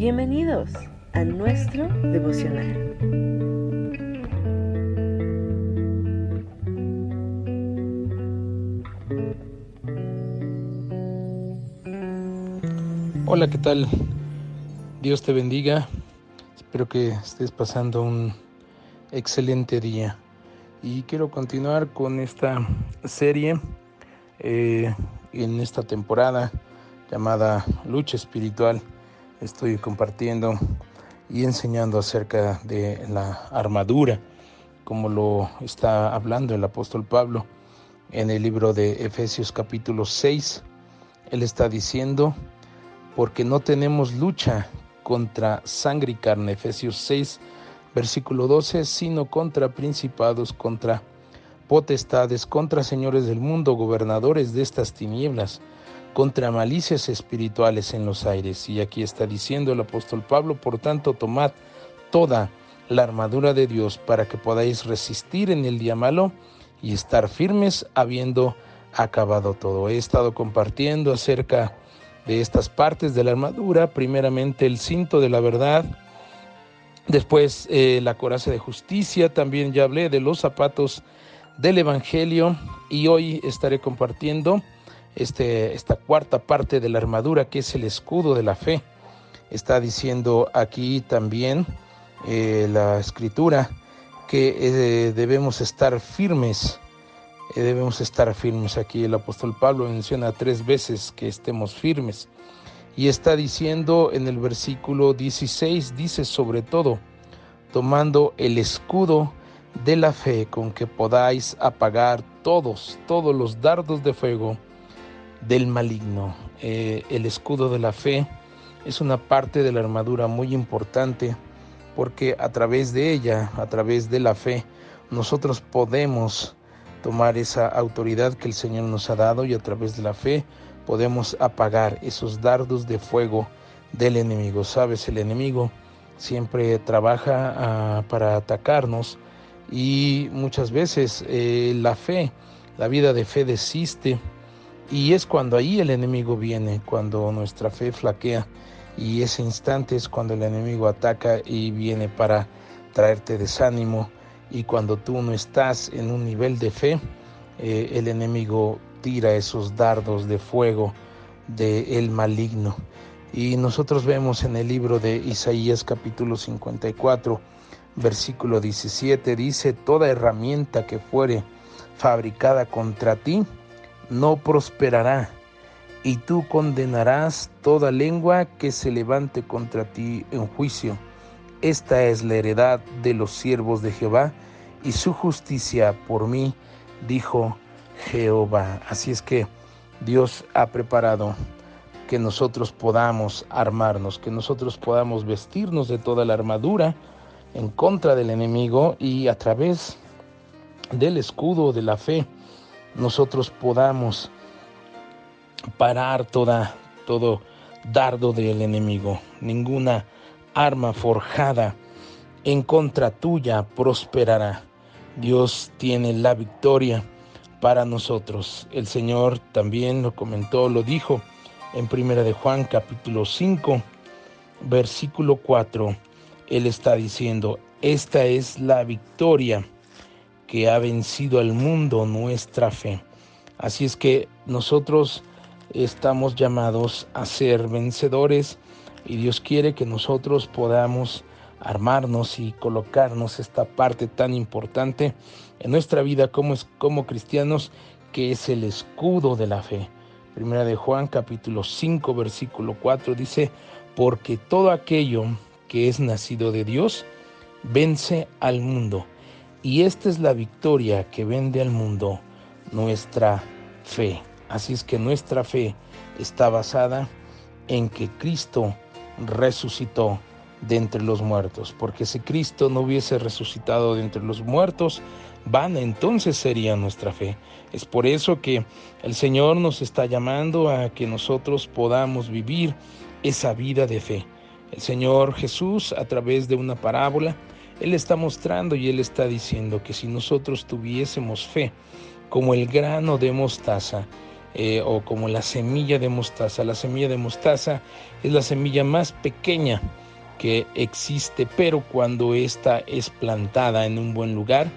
Bienvenidos a nuestro devocional. Hola, ¿qué tal? Dios te bendiga. Espero que estés pasando un excelente día. Y quiero continuar con esta serie eh, en esta temporada llamada Lucha Espiritual estoy compartiendo y enseñando acerca de la armadura, como lo está hablando el apóstol Pablo en el libro de Efesios capítulo 6. Él está diciendo, porque no tenemos lucha contra sangre y carne, Efesios 6, versículo 12, sino contra principados, contra potestades, contra señores del mundo, gobernadores de estas tinieblas contra malicias espirituales en los aires. Y aquí está diciendo el apóstol Pablo, por tanto, tomad toda la armadura de Dios para que podáis resistir en el día malo y estar firmes habiendo acabado todo. He estado compartiendo acerca de estas partes de la armadura, primeramente el cinto de la verdad, después eh, la coraza de justicia, también ya hablé de los zapatos del Evangelio y hoy estaré compartiendo este, esta cuarta parte de la armadura que es el escudo de la fe. Está diciendo aquí también eh, la escritura que eh, debemos estar firmes, eh, debemos estar firmes. Aquí el apóstol Pablo menciona tres veces que estemos firmes. Y está diciendo en el versículo 16, dice sobre todo, tomando el escudo de la fe con que podáis apagar todos, todos los dardos de fuego del maligno. Eh, el escudo de la fe es una parte de la armadura muy importante porque a través de ella, a través de la fe, nosotros podemos tomar esa autoridad que el Señor nos ha dado y a través de la fe podemos apagar esos dardos de fuego del enemigo. Sabes, el enemigo siempre trabaja ah, para atacarnos y muchas veces eh, la fe, la vida de fe desiste y es cuando ahí el enemigo viene, cuando nuestra fe flaquea. Y ese instante es cuando el enemigo ataca y viene para traerte desánimo. Y cuando tú no estás en un nivel de fe, eh, el enemigo tira esos dardos de fuego del el maligno. Y nosotros vemos en el libro de Isaías capítulo 54, versículo 17, dice, toda herramienta que fuere fabricada contra ti, no prosperará, y tú condenarás toda lengua que se levante contra ti en juicio. Esta es la heredad de los siervos de Jehová, y su justicia por mí, dijo Jehová. Así es que Dios ha preparado que nosotros podamos armarnos, que nosotros podamos vestirnos de toda la armadura en contra del enemigo y a través del escudo de la fe nosotros podamos parar toda, todo dardo del enemigo. Ninguna arma forjada en contra tuya prosperará. Dios tiene la victoria para nosotros. El Señor también lo comentó, lo dijo en Primera de Juan capítulo 5, versículo 4. Él está diciendo, esta es la victoria que ha vencido al mundo nuestra fe. Así es que nosotros estamos llamados a ser vencedores y Dios quiere que nosotros podamos armarnos y colocarnos esta parte tan importante en nuestra vida como, como cristianos que es el escudo de la fe. Primera de Juan capítulo 5 versículo 4 dice, porque todo aquello que es nacido de Dios vence al mundo. Y esta es la victoria que vende al mundo nuestra fe. Así es que nuestra fe está basada en que Cristo resucitó de entre los muertos, porque si Cristo no hubiese resucitado de entre los muertos, vana entonces sería nuestra fe. Es por eso que el Señor nos está llamando a que nosotros podamos vivir esa vida de fe. El Señor Jesús, a través de una parábola, él está mostrando y Él está diciendo que si nosotros tuviésemos fe como el grano de mostaza, eh, o como la semilla de mostaza. La semilla de mostaza es la semilla más pequeña que existe, pero cuando ésta es plantada en un buen lugar,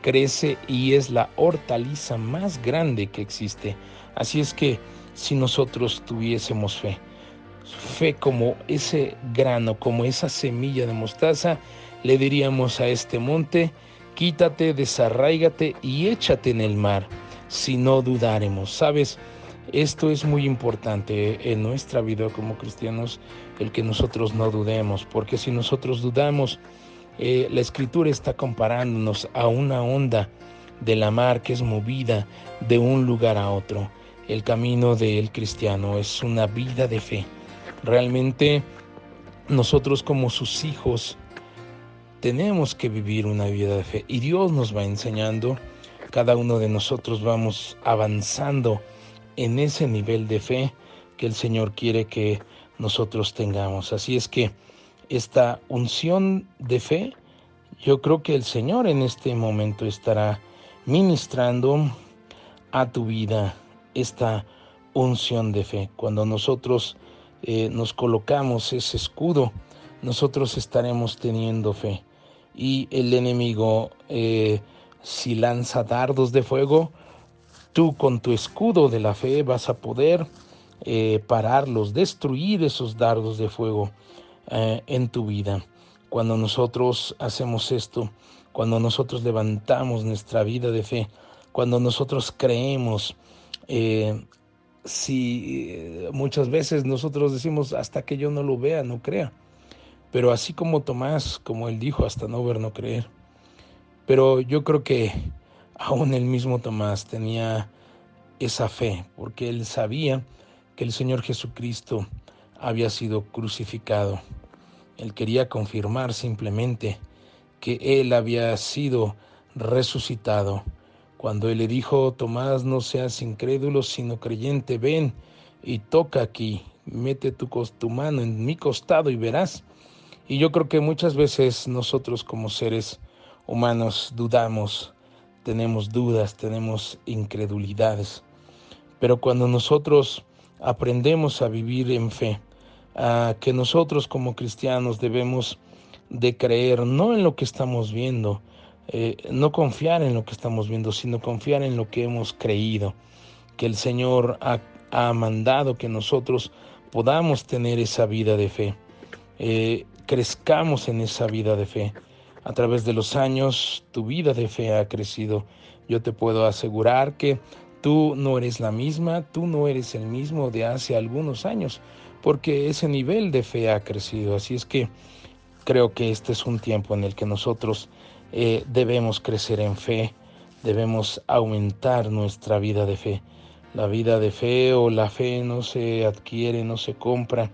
crece y es la hortaliza más grande que existe. Así es que si nosotros tuviésemos fe, fe como ese grano, como esa semilla de mostaza, le diríamos a este monte, quítate, desarraígate y échate en el mar, si no dudaremos. ¿Sabes? Esto es muy importante en nuestra vida como cristianos, el que nosotros no dudemos, porque si nosotros dudamos, eh, la escritura está comparándonos a una onda de la mar que es movida de un lugar a otro. El camino del cristiano es una vida de fe. Realmente nosotros como sus hijos tenemos que vivir una vida de fe y Dios nos va enseñando, cada uno de nosotros vamos avanzando en ese nivel de fe que el Señor quiere que nosotros tengamos. Así es que esta unción de fe, yo creo que el Señor en este momento estará ministrando a tu vida esta unción de fe. Cuando nosotros eh, nos colocamos ese escudo, nosotros estaremos teniendo fe. Y el enemigo, eh, si lanza dardos de fuego, Tú con tu escudo de la fe vas a poder eh, pararlos, destruir esos dardos de fuego eh, en tu vida. Cuando nosotros hacemos esto, cuando nosotros levantamos nuestra vida de fe, cuando nosotros creemos, si muchas veces nosotros decimos hasta que yo no lo vea, no crea. Pero así como Tomás, como él dijo, hasta no ver, no creer. Pero yo creo que aún el mismo Tomás tenía esa fe, porque él sabía que el Señor Jesucristo había sido crucificado. Él quería confirmar simplemente que él había sido resucitado. Cuando él le dijo, Tomás, no seas incrédulo, sino creyente, ven y toca aquí, mete tu, mano en mi costado y verás. Y yo creo que muchas veces nosotros como seres humanos dudamos tenemos dudas, tenemos incredulidades. Pero cuando nosotros aprendemos a vivir en fe, a que nosotros como cristianos debemos de creer no en lo que estamos viendo, eh, no confiar en lo que estamos viendo, sino confiar en lo que hemos creído, que el Señor ha, mandado que nosotros podamos tener esa vida de fe, eh, crezcamos en esa vida de fe. A través de los años tu vida de fe ha crecido. Yo te puedo asegurar que tú no eres la misma, tú no eres el mismo de hace algunos años, porque ese nivel de fe ha crecido. Así es que creo que este es un tiempo en el que nosotros eh, debemos crecer en fe, debemos aumentar nuestra vida de fe. La vida de fe o la fe no se adquiere, no se compra,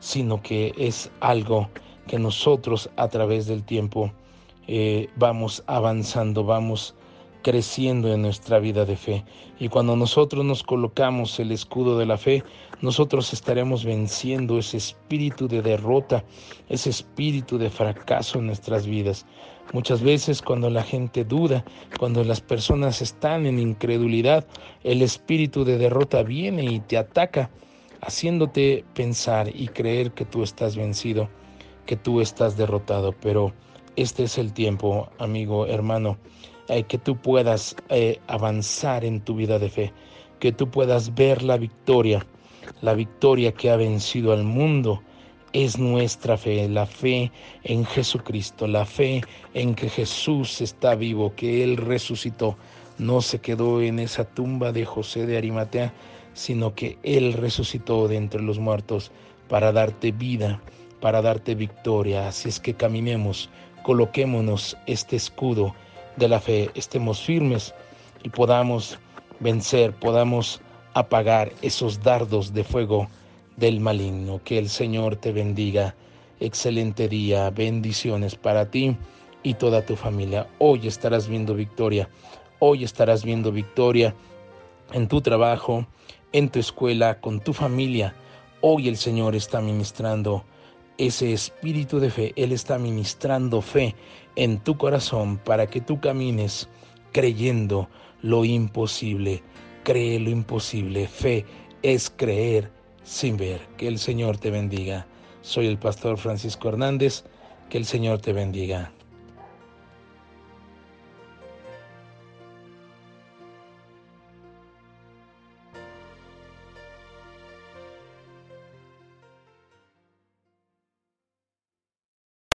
sino que es algo que nosotros a través del tiempo eh, vamos avanzando, vamos creciendo en nuestra vida de fe. Y cuando nosotros nos colocamos el escudo de la fe, nosotros estaremos venciendo ese espíritu de derrota, ese espíritu de fracaso en nuestras vidas. Muchas veces cuando la gente duda, cuando las personas están en incredulidad, el espíritu de derrota viene y te ataca, haciéndote pensar y creer que tú estás vencido, que tú estás derrotado. Pero este es el tiempo, amigo, hermano, eh, que tú puedas eh, avanzar en tu vida de fe, que tú puedas ver la victoria, la victoria que ha vencido al mundo. Es nuestra fe, la fe en Jesucristo, la fe en que Jesús está vivo, que Él resucitó, no se quedó en esa tumba de José de Arimatea, sino que Él resucitó de entre los muertos para darte vida, para darte victoria. Así es que caminemos coloquémonos este escudo de la fe, estemos firmes y podamos vencer, podamos apagar esos dardos de fuego del maligno. Que el Señor te bendiga. Excelente día, bendiciones para ti y toda tu familia. Hoy estarás viendo victoria, hoy estarás viendo victoria en tu trabajo, en tu escuela, con tu familia. Hoy el Señor está ministrando ese espíritu de fe, Él está ministrando fe en tu corazón para que tú camines creyendo lo imposible. cree lo imposible. Fe es creer sin ver. Que el Señor te bendiga. Soy el pastor Francisco Hernández. Que el Señor te bendiga.